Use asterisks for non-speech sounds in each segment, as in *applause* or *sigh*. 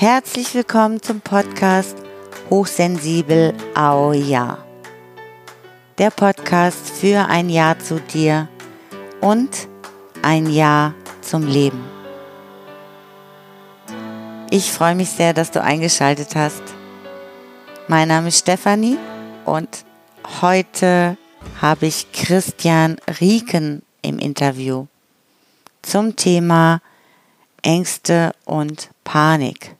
Herzlich willkommen zum Podcast Hochsensibel Au Ja. Der Podcast für ein Ja zu dir und ein Ja zum Leben. Ich freue mich sehr, dass du eingeschaltet hast. Mein Name ist Stefanie und heute habe ich Christian Rieken im Interview zum Thema Ängste und Panik.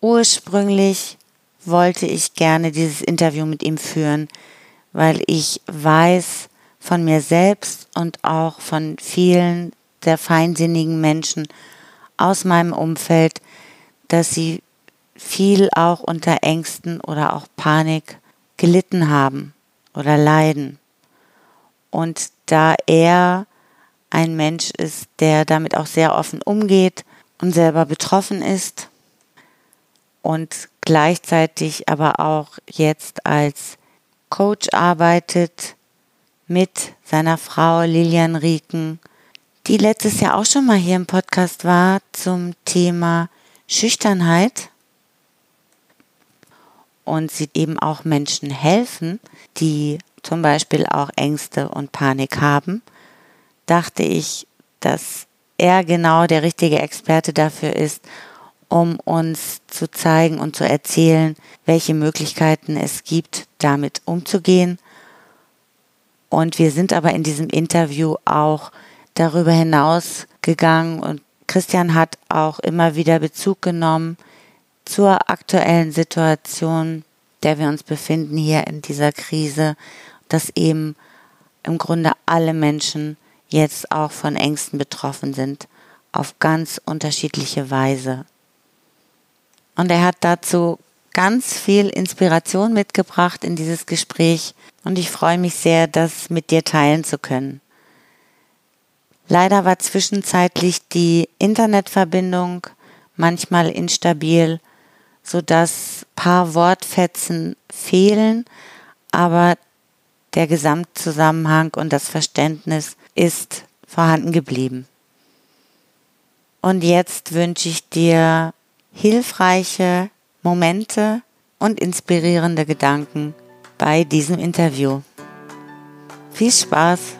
Ursprünglich wollte ich gerne dieses Interview mit ihm führen, weil ich weiß von mir selbst und auch von vielen der feinsinnigen Menschen aus meinem Umfeld, dass sie viel auch unter Ängsten oder auch Panik gelitten haben oder leiden. Und da er ein Mensch ist, der damit auch sehr offen umgeht und selber betroffen ist, und gleichzeitig aber auch jetzt als Coach arbeitet mit seiner Frau Lilian Rieken, die letztes Jahr auch schon mal hier im Podcast war zum Thema Schüchternheit. Und sie eben auch Menschen helfen, die zum Beispiel auch Ängste und Panik haben, dachte ich, dass er genau der richtige Experte dafür ist, um uns zu zeigen und zu erzählen, welche Möglichkeiten es gibt, damit umzugehen. Und wir sind aber in diesem Interview auch darüber hinaus gegangen und Christian hat auch immer wieder Bezug genommen zur aktuellen Situation, der wir uns befinden hier in dieser Krise, dass eben im Grunde alle Menschen jetzt auch von Ängsten betroffen sind, auf ganz unterschiedliche Weise. Und er hat dazu ganz viel Inspiration mitgebracht in dieses Gespräch und ich freue mich sehr, das mit dir teilen zu können. Leider war zwischenzeitlich die Internetverbindung manchmal instabil, so dass paar Wortfetzen fehlen, aber der Gesamtzusammenhang und das Verständnis ist vorhanden geblieben. Und jetzt wünsche ich dir hilfreiche Momente und inspirierende Gedanken bei diesem Interview. Viel Spaß!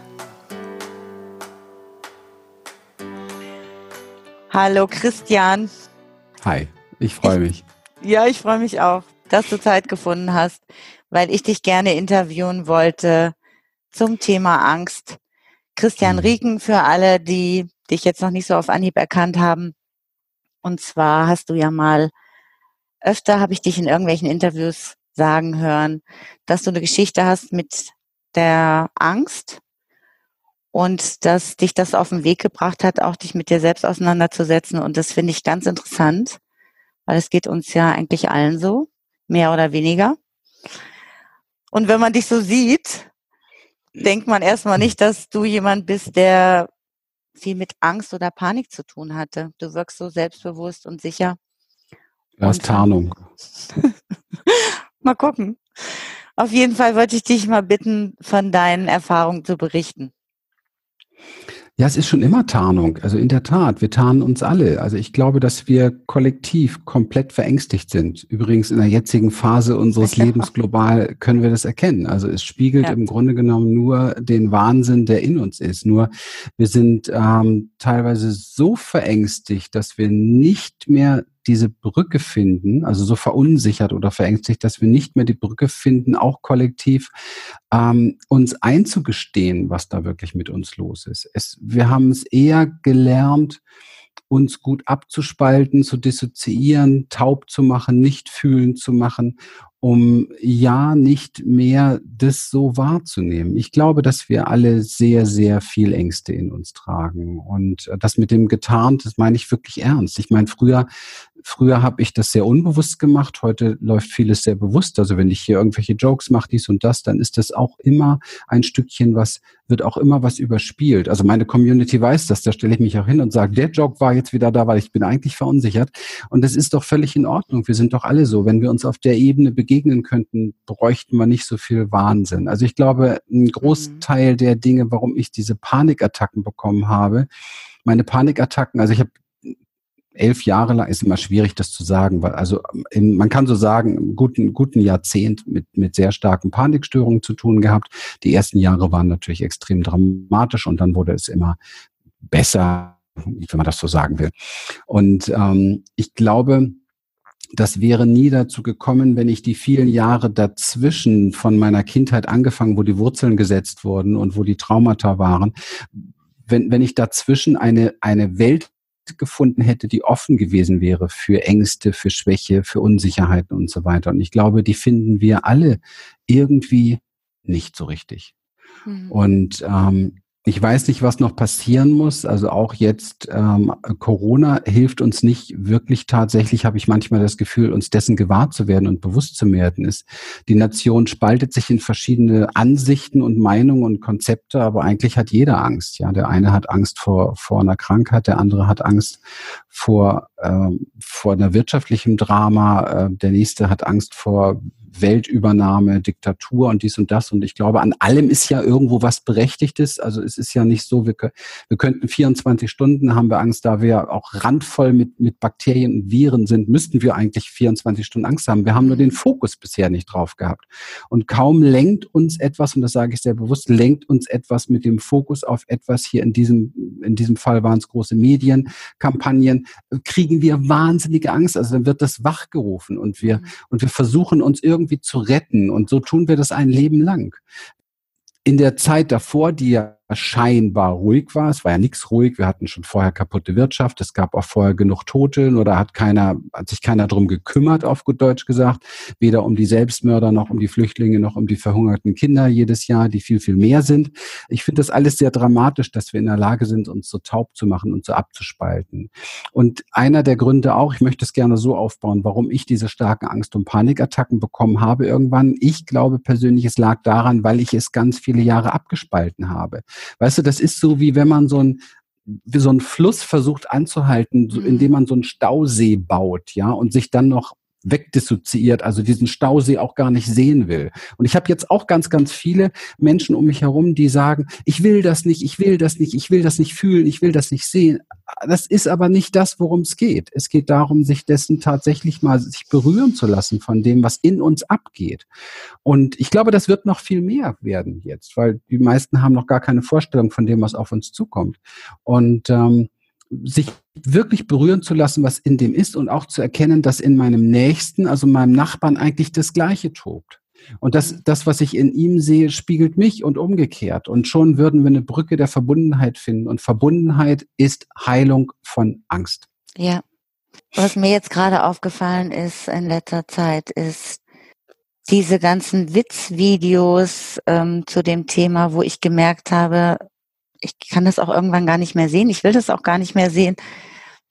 Hallo Christian. Hi, ich freue mich. Ja, ich freue mich auch, dass du Zeit gefunden hast, weil ich dich gerne interviewen wollte zum Thema Angst. Christian mhm. Rieken, für alle, die dich jetzt noch nicht so auf Anhieb erkannt haben, und zwar hast du ja mal öfter, habe ich dich in irgendwelchen Interviews sagen hören, dass du eine Geschichte hast mit der Angst und dass dich das auf den Weg gebracht hat, auch dich mit dir selbst auseinanderzusetzen. Und das finde ich ganz interessant, weil es geht uns ja eigentlich allen so, mehr oder weniger. Und wenn man dich so sieht, denkt man erstmal nicht, dass du jemand bist, der viel mit Angst oder Panik zu tun hatte. Du wirkst so selbstbewusst und sicher. Das ist Tarnung. *laughs* mal gucken. Auf jeden Fall wollte ich dich mal bitten, von deinen Erfahrungen zu berichten. Ja, es ist schon immer Tarnung. Also in der Tat, wir tarnen uns alle. Also ich glaube, dass wir kollektiv komplett verängstigt sind. Übrigens in der jetzigen Phase unseres ja. Lebens global können wir das erkennen. Also es spiegelt ja. im Grunde genommen nur den Wahnsinn, der in uns ist. Nur wir sind ähm, teilweise so verängstigt, dass wir nicht mehr diese Brücke finden, also so verunsichert oder verängstigt, dass wir nicht mehr die Brücke finden, auch kollektiv ähm, uns einzugestehen, was da wirklich mit uns los ist. Es, wir haben es eher gelernt, uns gut abzuspalten, zu dissoziieren, taub zu machen, nicht fühlen zu machen um ja nicht mehr das so wahrzunehmen. Ich glaube, dass wir alle sehr, sehr viel Ängste in uns tragen. Und das mit dem getarnt, das meine ich wirklich ernst. Ich meine, früher, früher habe ich das sehr unbewusst gemacht. Heute läuft vieles sehr bewusst. Also wenn ich hier irgendwelche Jokes mache, dies und das, dann ist das auch immer ein Stückchen, was wird auch immer was überspielt. Also meine Community weiß das, da stelle ich mich auch hin und sage, der Joke war jetzt wieder da, weil ich bin eigentlich verunsichert. Und das ist doch völlig in Ordnung. Wir sind doch alle so. Wenn wir uns auf der Ebene begegnen, begegnen könnten, bräuchten wir nicht so viel Wahnsinn. Also ich glaube, ein Großteil mhm. der Dinge, warum ich diese Panikattacken bekommen habe, meine Panikattacken, also ich habe elf Jahre lang, ist immer schwierig, das zu sagen, weil also in, man kann so sagen, im guten, guten Jahrzehnt mit, mit sehr starken Panikstörungen zu tun gehabt. Die ersten Jahre waren natürlich extrem dramatisch und dann wurde es immer besser, wenn man das so sagen will. Und ähm, ich glaube, das wäre nie dazu gekommen, wenn ich die vielen Jahre dazwischen von meiner Kindheit angefangen, wo die Wurzeln gesetzt wurden und wo die Traumata waren, wenn, wenn ich dazwischen eine, eine Welt gefunden hätte, die offen gewesen wäre für Ängste, für Schwäche, für Unsicherheiten und so weiter. Und ich glaube, die finden wir alle irgendwie nicht so richtig. Mhm. Und ähm, ich weiß nicht, was noch passieren muss. Also auch jetzt ähm, Corona hilft uns nicht wirklich tatsächlich, habe ich manchmal das Gefühl, uns dessen gewahr zu werden und bewusst zu werden ist. Die Nation spaltet sich in verschiedene Ansichten und Meinungen und Konzepte, aber eigentlich hat jeder Angst. Ja, der eine hat Angst vor, vor einer Krankheit, der andere hat Angst vor, äh, vor einer wirtschaftlichen Drama, äh, der nächste hat Angst vor Weltübernahme, Diktatur und dies und das. Und ich glaube, an allem ist ja irgendwo was Berechtigtes. Also es ist ja nicht so, wir, wir könnten 24 Stunden, haben wir Angst, da wir auch randvoll mit, mit Bakterien und Viren sind, müssten wir eigentlich 24 Stunden Angst haben. Wir haben nur den Fokus bisher nicht drauf gehabt. Und kaum lenkt uns etwas, und das sage ich sehr bewusst, lenkt uns etwas mit dem Fokus auf etwas hier in diesem, in diesem Fall waren es große Medienkampagnen, kriegen wir wahnsinnige Angst. Also dann wird das wachgerufen und wir, mhm. und wir versuchen uns irgendwie zu retten. Und so tun wir das ein Leben lang. In der Zeit davor, die ja scheinbar ruhig war. Es war ja nichts ruhig. Wir hatten schon vorher kaputte Wirtschaft. Es gab auch vorher genug Tote. Nur da hat keiner, hat sich keiner drum gekümmert, auf gut Deutsch gesagt. Weder um die Selbstmörder noch um die Flüchtlinge noch um die verhungerten Kinder jedes Jahr, die viel, viel mehr sind. Ich finde das alles sehr dramatisch, dass wir in der Lage sind, uns so taub zu machen und so abzuspalten. Und einer der Gründe auch, ich möchte es gerne so aufbauen, warum ich diese starken Angst- und Panikattacken bekommen habe irgendwann. Ich glaube persönlich, es lag daran, weil ich es ganz viele Jahre abgespalten habe. Weißt du, das ist so, wie wenn man so ein, wie so ein Fluss versucht anzuhalten, so, indem mhm. man so einen Stausee baut, ja, und sich dann noch wegdissoziiert, also diesen Stausee auch gar nicht sehen will. Und ich habe jetzt auch ganz, ganz viele Menschen um mich herum, die sagen, ich will das nicht, ich will das nicht, ich will das nicht fühlen, ich will das nicht sehen. Das ist aber nicht das, worum es geht. Es geht darum, sich dessen tatsächlich mal sich berühren zu lassen von dem, was in uns abgeht. Und ich glaube, das wird noch viel mehr werden jetzt, weil die meisten haben noch gar keine Vorstellung von dem, was auf uns zukommt. Und ähm, sich wirklich berühren zu lassen, was in dem ist und auch zu erkennen, dass in meinem Nächsten, also meinem Nachbarn, eigentlich das Gleiche tobt. Und das, das, was ich in ihm sehe, spiegelt mich und umgekehrt. Und schon würden wir eine Brücke der Verbundenheit finden. Und Verbundenheit ist Heilung von Angst. Ja. Was mir jetzt gerade aufgefallen ist in letzter Zeit, ist diese ganzen Witzvideos ähm, zu dem Thema, wo ich gemerkt habe, ich kann das auch irgendwann gar nicht mehr sehen. Ich will das auch gar nicht mehr sehen,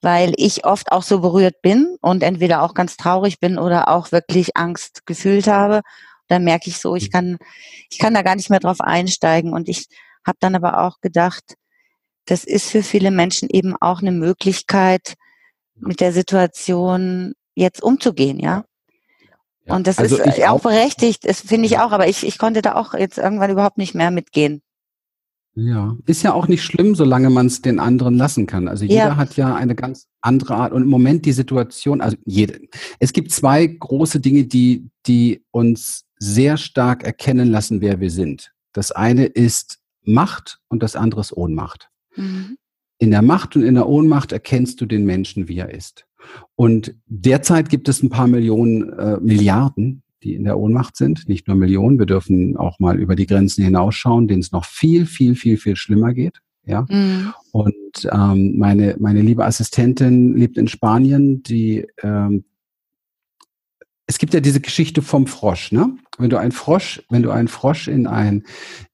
weil ich oft auch so berührt bin und entweder auch ganz traurig bin oder auch wirklich Angst gefühlt habe. Da merke ich so, ich kann, ich kann da gar nicht mehr drauf einsteigen. Und ich habe dann aber auch gedacht, das ist für viele Menschen eben auch eine Möglichkeit, mit der Situation jetzt umzugehen, ja. Und das also ist auch berechtigt, das finde ich auch, aber ich, ich konnte da auch jetzt irgendwann überhaupt nicht mehr mitgehen. Ja, ist ja auch nicht schlimm, solange man es den anderen lassen kann. Also jeder ja. hat ja eine ganz andere Art und im Moment die Situation, also jede. Es gibt zwei große Dinge, die, die uns sehr stark erkennen lassen, wer wir sind. Das eine ist Macht und das andere ist Ohnmacht. Mhm. In der Macht und in der Ohnmacht erkennst du den Menschen, wie er ist. Und derzeit gibt es ein paar Millionen, äh, Milliarden die in der Ohnmacht sind, nicht nur Millionen. Wir dürfen auch mal über die Grenzen hinausschauen, denen es noch viel, viel, viel, viel schlimmer geht. Ja. Mhm. Und ähm, meine, meine liebe Assistentin lebt in Spanien, die ähm, es gibt ja diese Geschichte vom Frosch, ne? Wenn du einen Frosch, wenn du einen Frosch in ein,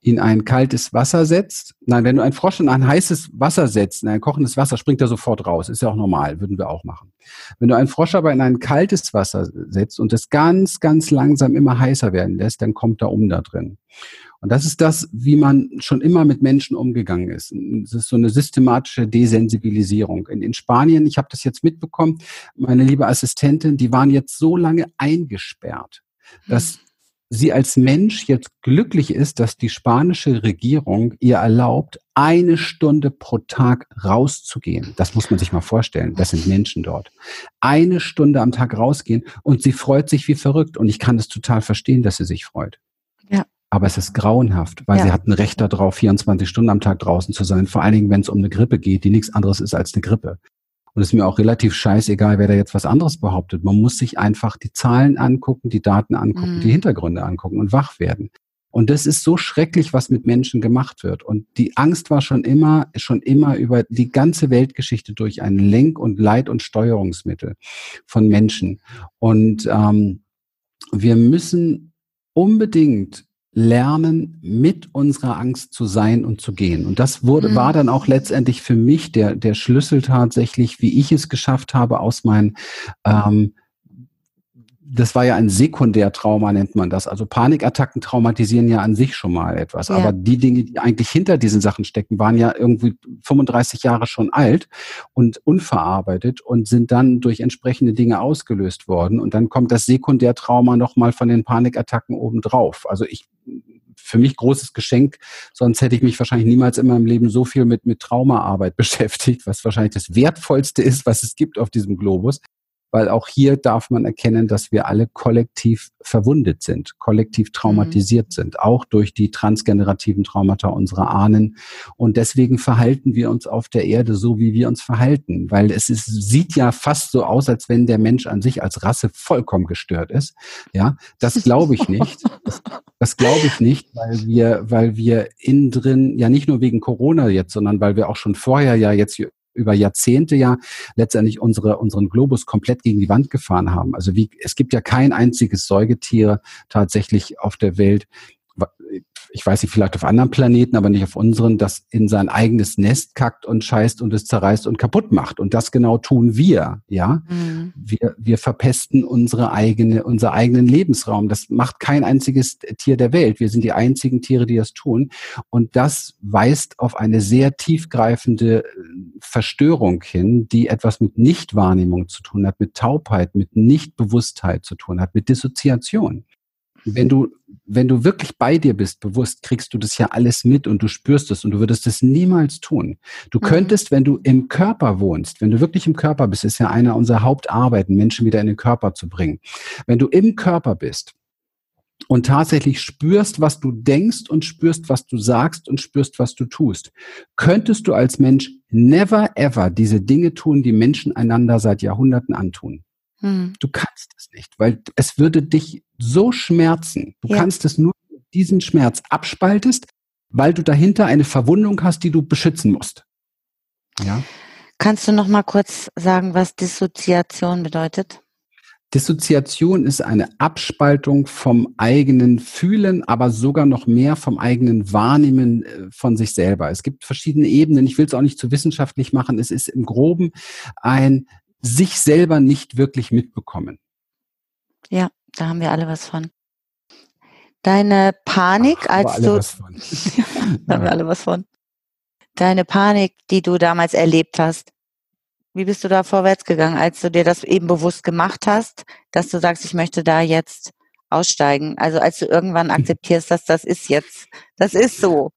in ein kaltes Wasser setzt, nein, wenn du einen Frosch in ein heißes Wasser setzt, in ein kochendes Wasser, springt er sofort raus. Ist ja auch normal, würden wir auch machen. Wenn du einen Frosch aber in ein kaltes Wasser setzt und es ganz, ganz langsam immer heißer werden lässt, dann kommt er um da drin. Und das ist das, wie man schon immer mit Menschen umgegangen ist. Es ist so eine systematische Desensibilisierung. In, in Spanien, ich habe das jetzt mitbekommen, meine liebe Assistentin, die waren jetzt so lange eingesperrt, dass sie als Mensch jetzt glücklich ist, dass die spanische Regierung ihr erlaubt, eine Stunde pro Tag rauszugehen. Das muss man sich mal vorstellen. Das sind Menschen dort. Eine Stunde am Tag rausgehen und sie freut sich wie verrückt. Und ich kann es total verstehen, dass sie sich freut. Aber es ist grauenhaft, weil ja. sie hat ein Recht darauf, 24 Stunden am Tag draußen zu sein. Vor allen Dingen, wenn es um eine Grippe geht, die nichts anderes ist als eine Grippe. Und es ist mir auch relativ scheißegal, wer da jetzt was anderes behauptet. Man muss sich einfach die Zahlen angucken, die Daten angucken, mhm. die Hintergründe angucken und wach werden. Und das ist so schrecklich, was mit Menschen gemacht wird. Und die Angst war schon immer, schon immer über die ganze Weltgeschichte durch ein Lenk- und Leit- und Steuerungsmittel von Menschen. Und ähm, wir müssen unbedingt lernen, mit unserer Angst zu sein und zu gehen. Und das wurde, mhm. war dann auch letztendlich für mich der, der Schlüssel tatsächlich, wie ich es geschafft habe, aus meinen ähm, das war ja ein Sekundärtrauma, nennt man das. Also Panikattacken traumatisieren ja an sich schon mal etwas. Ja. Aber die Dinge, die eigentlich hinter diesen Sachen stecken, waren ja irgendwie 35 Jahre schon alt und unverarbeitet und sind dann durch entsprechende Dinge ausgelöst worden. Und dann kommt das Sekundärtrauma nochmal von den Panikattacken obendrauf. Also ich für mich großes Geschenk, sonst hätte ich mich wahrscheinlich niemals in meinem Leben so viel mit, mit Traumaarbeit *laughs* beschäftigt, was wahrscheinlich das Wertvollste ist, was es gibt auf diesem Globus weil auch hier darf man erkennen, dass wir alle kollektiv verwundet sind, kollektiv traumatisiert mhm. sind, auch durch die transgenerativen Traumata unserer Ahnen. Und deswegen verhalten wir uns auf der Erde so, wie wir uns verhalten, weil es ist, sieht ja fast so aus, als wenn der Mensch an sich als Rasse vollkommen gestört ist. Ja, das glaube ich nicht. Das, das glaube ich nicht, weil wir, weil wir innen drin, ja nicht nur wegen Corona jetzt, sondern weil wir auch schon vorher ja jetzt über Jahrzehnte ja letztendlich unsere, unseren Globus komplett gegen die Wand gefahren haben. Also wie, es gibt ja kein einziges Säugetier tatsächlich auf der Welt, ich weiß nicht, vielleicht auf anderen Planeten, aber nicht auf unseren, das in sein eigenes Nest kackt und scheißt und es zerreißt und kaputt macht. Und das genau tun wir, ja. Mhm. Wir, wir verpesten unsere eigene, unser eigenen Lebensraum. Das macht kein einziges Tier der Welt. Wir sind die einzigen Tiere, die das tun. Und das weist auf eine sehr tiefgreifende äh, Verstörung hin, die etwas mit Nichtwahrnehmung zu tun hat, mit Taubheit, mit Nichtbewusstheit zu tun hat, mit Dissoziation wenn du, wenn du wirklich bei dir bist, bewusst, kriegst du das ja alles mit und du spürst es und du würdest es niemals tun. Du mhm. könntest, wenn du im Körper wohnst, wenn du wirklich im Körper bist, ist ja einer unserer Hauptarbeiten, Menschen wieder in den Körper zu bringen. Wenn du im Körper bist, und tatsächlich spürst, was du denkst und spürst, was du sagst und spürst, was du tust, könntest du als Mensch never ever diese Dinge tun, die Menschen einander seit Jahrhunderten antun. Hm. Du kannst es nicht, weil es würde dich so schmerzen. Du ja. kannst es nur diesen Schmerz abspaltest, weil du dahinter eine Verwundung hast, die du beschützen musst. Ja. Kannst du noch mal kurz sagen, was Dissoziation bedeutet? Dissoziation ist eine Abspaltung vom eigenen Fühlen, aber sogar noch mehr vom eigenen Wahrnehmen äh, von sich selber. Es gibt verschiedene Ebenen. Ich will es auch nicht zu wissenschaftlich machen. Es ist im Groben ein sich selber nicht wirklich mitbekommen. Ja, da haben wir alle was von. Deine Panik, Ach, als du. *laughs* *laughs* da haben wir alle was von. Deine Panik, die du damals erlebt hast, wie bist du da vorwärts gegangen, als du dir das eben bewusst gemacht hast, dass du sagst, ich möchte da jetzt aussteigen? Also als du irgendwann *laughs* akzeptierst, dass das ist jetzt, das ist so.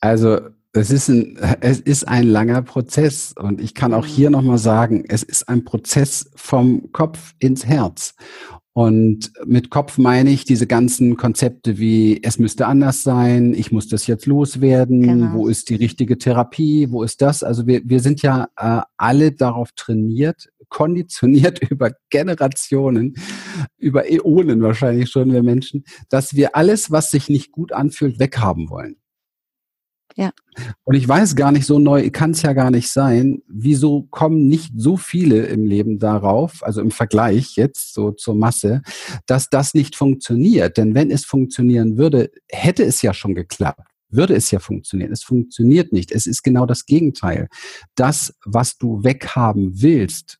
Also es ist ein, es ist ein langer Prozess und ich kann auch hier nochmal sagen, es ist ein Prozess vom Kopf ins Herz. Und mit Kopf meine ich diese ganzen Konzepte wie, es müsste anders sein, ich muss das jetzt loswerden, genau. wo ist die richtige Therapie, wo ist das? Also wir, wir sind ja äh, alle darauf trainiert, konditioniert *laughs* über Generationen, über Äonen wahrscheinlich schon, wir Menschen, dass wir alles, was sich nicht gut anfühlt, weghaben wollen. Ja. Und ich weiß gar nicht, so neu kann es ja gar nicht sein. Wieso kommen nicht so viele im Leben darauf, also im Vergleich jetzt so zur Masse, dass das nicht funktioniert? Denn wenn es funktionieren würde, hätte es ja schon geklappt würde es ja funktionieren. Es funktioniert nicht. Es ist genau das Gegenteil. Das, was du weghaben willst,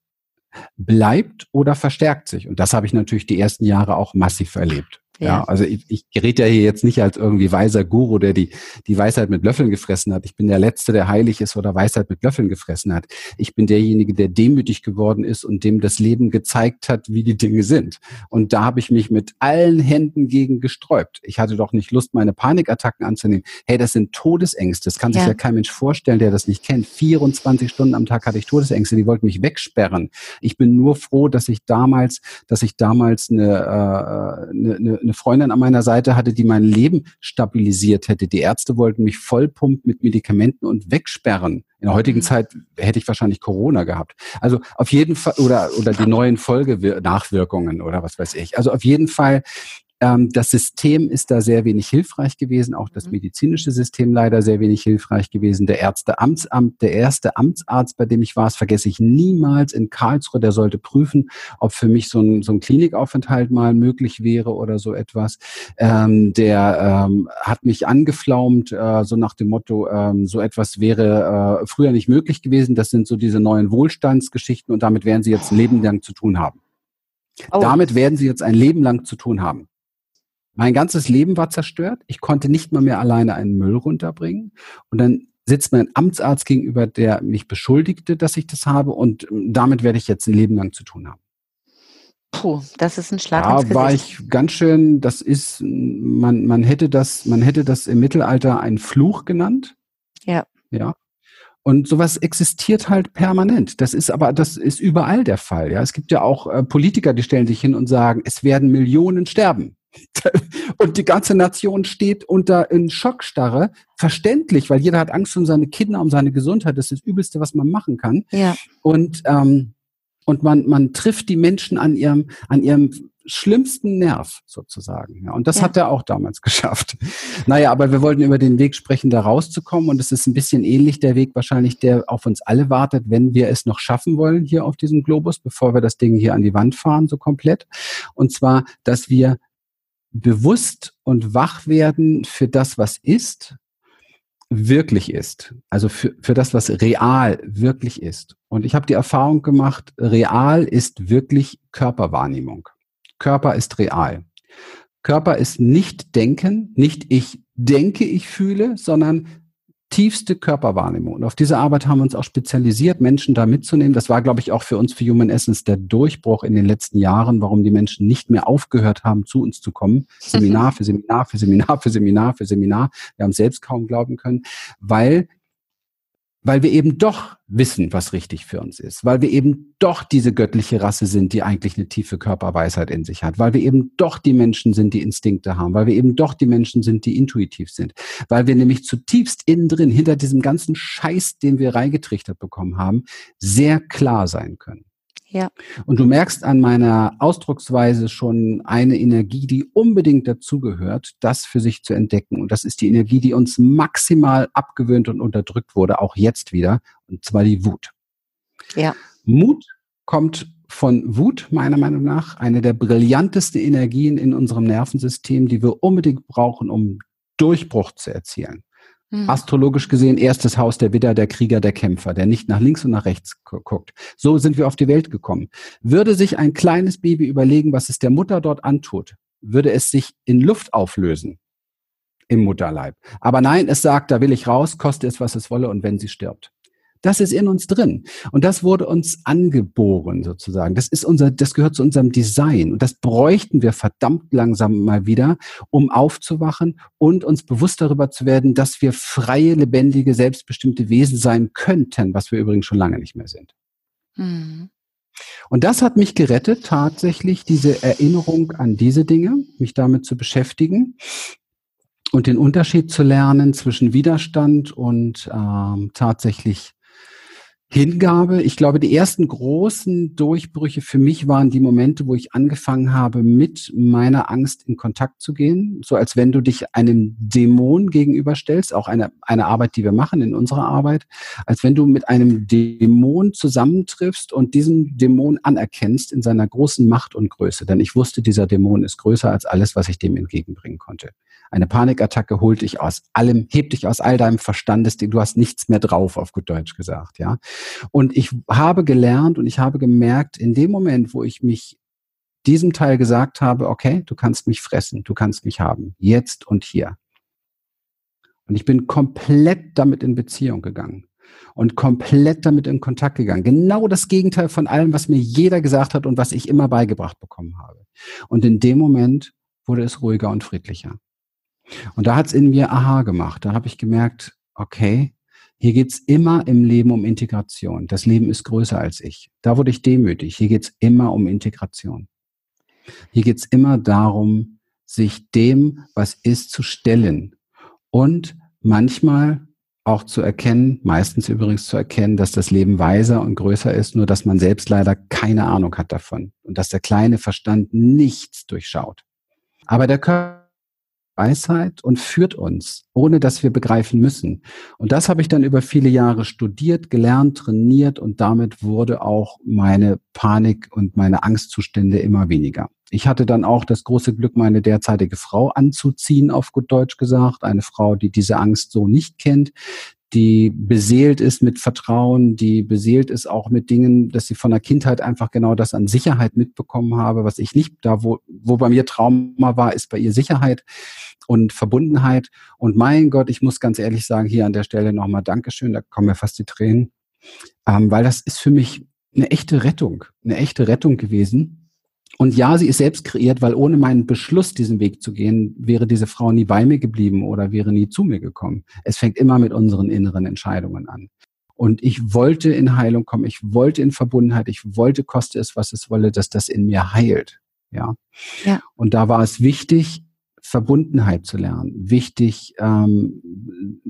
bleibt oder verstärkt sich. Und das habe ich natürlich die ersten Jahre auch massiv erlebt. Ja, ja also ich, ich rede ja hier jetzt nicht als irgendwie weiser Guru, der die, die Weisheit mit Löffeln gefressen hat. Ich bin der Letzte, der heilig ist oder Weisheit mit Löffeln gefressen hat. Ich bin derjenige, der demütig geworden ist und dem das Leben gezeigt hat, wie die Dinge sind. Und da habe ich mich mit allen Händen gegen gesträubt. Ich hatte doch nicht Lust, meine Panikattacken anzunehmen. Hey, das sind Todesängste. Das kann sich ja, ja kein Mensch vorstellen, der das nicht kennt. 24 Stunden am Tag hatte ich Todesängste. Die wollten mich wegsperren. Ich bin nur froh, dass ich damals, dass ich damals eine, äh, eine, eine eine Freundin an meiner Seite hatte, die mein Leben stabilisiert hätte. Die Ärzte wollten mich vollpumpen mit Medikamenten und wegsperren. In der heutigen mhm. Zeit hätte ich wahrscheinlich Corona gehabt. Also auf jeden Fall, oder, oder die neuen Folgenachwirkungen oder was weiß ich. Also auf jeden Fall das System ist da sehr wenig hilfreich gewesen, auch das mhm. medizinische System leider sehr wenig hilfreich gewesen. Der Ärzteamtsamt, der erste Amtsarzt, bei dem ich war, das vergesse ich niemals in Karlsruhe, der sollte prüfen, ob für mich so ein, so ein Klinikaufenthalt mal möglich wäre oder so etwas. Ähm, der ähm, hat mich angeflaumt, äh, so nach dem Motto, ähm, so etwas wäre äh, früher nicht möglich gewesen. Das sind so diese neuen Wohlstandsgeschichten und damit werden sie jetzt ein Leben lang zu tun haben. Oh. Damit werden sie jetzt ein Leben lang zu tun haben. Mein ganzes Leben war zerstört. Ich konnte nicht mal mehr alleine einen Müll runterbringen. Und dann sitzt mir ein Amtsarzt gegenüber, der mich beschuldigte, dass ich das habe. Und ähm, damit werde ich jetzt ein Leben lang zu tun haben. Puh, das ist ein Schlag da ins Gesicht. war ich ganz schön, das ist, man, man hätte das, man hätte das im Mittelalter einen Fluch genannt. Ja. Ja. Und sowas existiert halt permanent. Das ist aber, das ist überall der Fall. Ja, es gibt ja auch äh, Politiker, die stellen sich hin und sagen, es werden Millionen sterben. *laughs* Und die ganze Nation steht unter in Schockstarre. Verständlich, weil jeder hat Angst um seine Kinder, um seine Gesundheit. Das ist das Übelste, was man machen kann. Ja. Und, ähm, und man, man trifft die Menschen an ihrem, an ihrem schlimmsten Nerv sozusagen. Ja, und das ja. hat er auch damals *laughs* geschafft. Naja, aber wir wollten über den Weg sprechen, da rauszukommen. Und es ist ein bisschen ähnlich der Weg wahrscheinlich, der auf uns alle wartet, wenn wir es noch schaffen wollen hier auf diesem Globus, bevor wir das Ding hier an die Wand fahren, so komplett. Und zwar, dass wir bewusst und wach werden für das, was ist, wirklich ist. Also für, für das, was real wirklich ist. Und ich habe die Erfahrung gemacht, real ist wirklich Körperwahrnehmung. Körper ist real. Körper ist nicht denken, nicht ich denke, ich fühle, sondern tiefste Körperwahrnehmung. Und auf diese Arbeit haben wir uns auch spezialisiert, Menschen da mitzunehmen. Das war, glaube ich, auch für uns für Human Essence der Durchbruch in den letzten Jahren, warum die Menschen nicht mehr aufgehört haben, zu uns zu kommen. *laughs* Seminar für Seminar für Seminar für Seminar für Seminar. Wir haben selbst kaum glauben können, weil weil wir eben doch wissen, was richtig für uns ist, weil wir eben doch diese göttliche Rasse sind, die eigentlich eine tiefe Körperweisheit in sich hat, weil wir eben doch die Menschen sind, die Instinkte haben, weil wir eben doch die Menschen sind, die intuitiv sind, weil wir nämlich zutiefst innen drin, hinter diesem ganzen Scheiß, den wir reingetrichtert bekommen haben, sehr klar sein können. Ja. Und du merkst an meiner Ausdrucksweise schon eine Energie, die unbedingt dazugehört, das für sich zu entdecken. Und das ist die Energie, die uns maximal abgewöhnt und unterdrückt wurde, auch jetzt wieder, und zwar die Wut. Ja. Mut kommt von Wut, meiner Meinung nach, eine der brillantesten Energien in unserem Nervensystem, die wir unbedingt brauchen, um Durchbruch zu erzielen. Mhm. Astrologisch gesehen erstes Haus der Widder, der Krieger, der Kämpfer, der nicht nach links und nach rechts guckt. So sind wir auf die Welt gekommen. Würde sich ein kleines Baby überlegen, was es der Mutter dort antut, würde es sich in Luft auflösen im Mutterleib. Aber nein, es sagt, da will ich raus, koste es, was es wolle und wenn sie stirbt. Das ist in uns drin. Und das wurde uns angeboren sozusagen. Das ist unser, das gehört zu unserem Design. Und das bräuchten wir verdammt langsam mal wieder, um aufzuwachen und uns bewusst darüber zu werden, dass wir freie, lebendige, selbstbestimmte Wesen sein könnten, was wir übrigens schon lange nicht mehr sind. Mhm. Und das hat mich gerettet, tatsächlich diese Erinnerung an diese Dinge, mich damit zu beschäftigen und den Unterschied zu lernen zwischen Widerstand und ähm, tatsächlich Hingabe. Ich glaube, die ersten großen Durchbrüche für mich waren die Momente, wo ich angefangen habe, mit meiner Angst in Kontakt zu gehen. So als wenn du dich einem Dämon gegenüberstellst, auch eine, eine Arbeit, die wir machen in unserer Arbeit, als wenn du mit einem Dämon zusammentriffst und diesen Dämon anerkennst in seiner großen Macht und Größe. Denn ich wusste, dieser Dämon ist größer als alles, was ich dem entgegenbringen konnte. Eine Panikattacke holt dich aus allem, hebt dich aus all deinem Verstandes, du hast nichts mehr drauf, auf gut Deutsch gesagt, ja. Und ich habe gelernt und ich habe gemerkt, in dem Moment, wo ich mich diesem Teil gesagt habe, okay, du kannst mich fressen, du kannst mich haben, jetzt und hier. Und ich bin komplett damit in Beziehung gegangen und komplett damit in Kontakt gegangen. Genau das Gegenteil von allem, was mir jeder gesagt hat und was ich immer beigebracht bekommen habe. Und in dem Moment wurde es ruhiger und friedlicher. Und da hat es in mir Aha gemacht. Da habe ich gemerkt, okay, hier geht's immer im Leben um Integration. Das Leben ist größer als ich. Da wurde ich demütig. Hier geht's immer um Integration. Hier geht's immer darum, sich dem, was ist, zu stellen und manchmal auch zu erkennen, meistens übrigens zu erkennen, dass das Leben weiser und größer ist, nur dass man selbst leider keine Ahnung hat davon und dass der kleine Verstand nichts durchschaut. Aber der Körper Weisheit und führt uns, ohne dass wir begreifen müssen. Und das habe ich dann über viele Jahre studiert, gelernt, trainiert und damit wurde auch meine Panik und meine Angstzustände immer weniger. Ich hatte dann auch das große Glück, meine derzeitige Frau anzuziehen, auf gut Deutsch gesagt. Eine Frau, die diese Angst so nicht kennt, die beseelt ist mit Vertrauen, die beseelt ist auch mit Dingen, dass sie von der Kindheit einfach genau das an Sicherheit mitbekommen habe, was ich nicht, da wo, wo bei mir Trauma war, ist bei ihr Sicherheit und Verbundenheit. Und mein Gott, ich muss ganz ehrlich sagen, hier an der Stelle nochmal Dankeschön, da kommen mir fast die Tränen, ähm, weil das ist für mich eine echte Rettung, eine echte Rettung gewesen und ja, sie ist selbst kreiert, weil ohne meinen Beschluss, diesen Weg zu gehen, wäre diese Frau nie bei mir geblieben oder wäre nie zu mir gekommen. Es fängt immer mit unseren inneren Entscheidungen an. Und ich wollte in Heilung kommen, ich wollte in Verbundenheit, ich wollte, koste es, was es wolle, dass das in mir heilt. Ja. ja. Und da war es wichtig, Verbundenheit zu lernen, wichtig, ähm,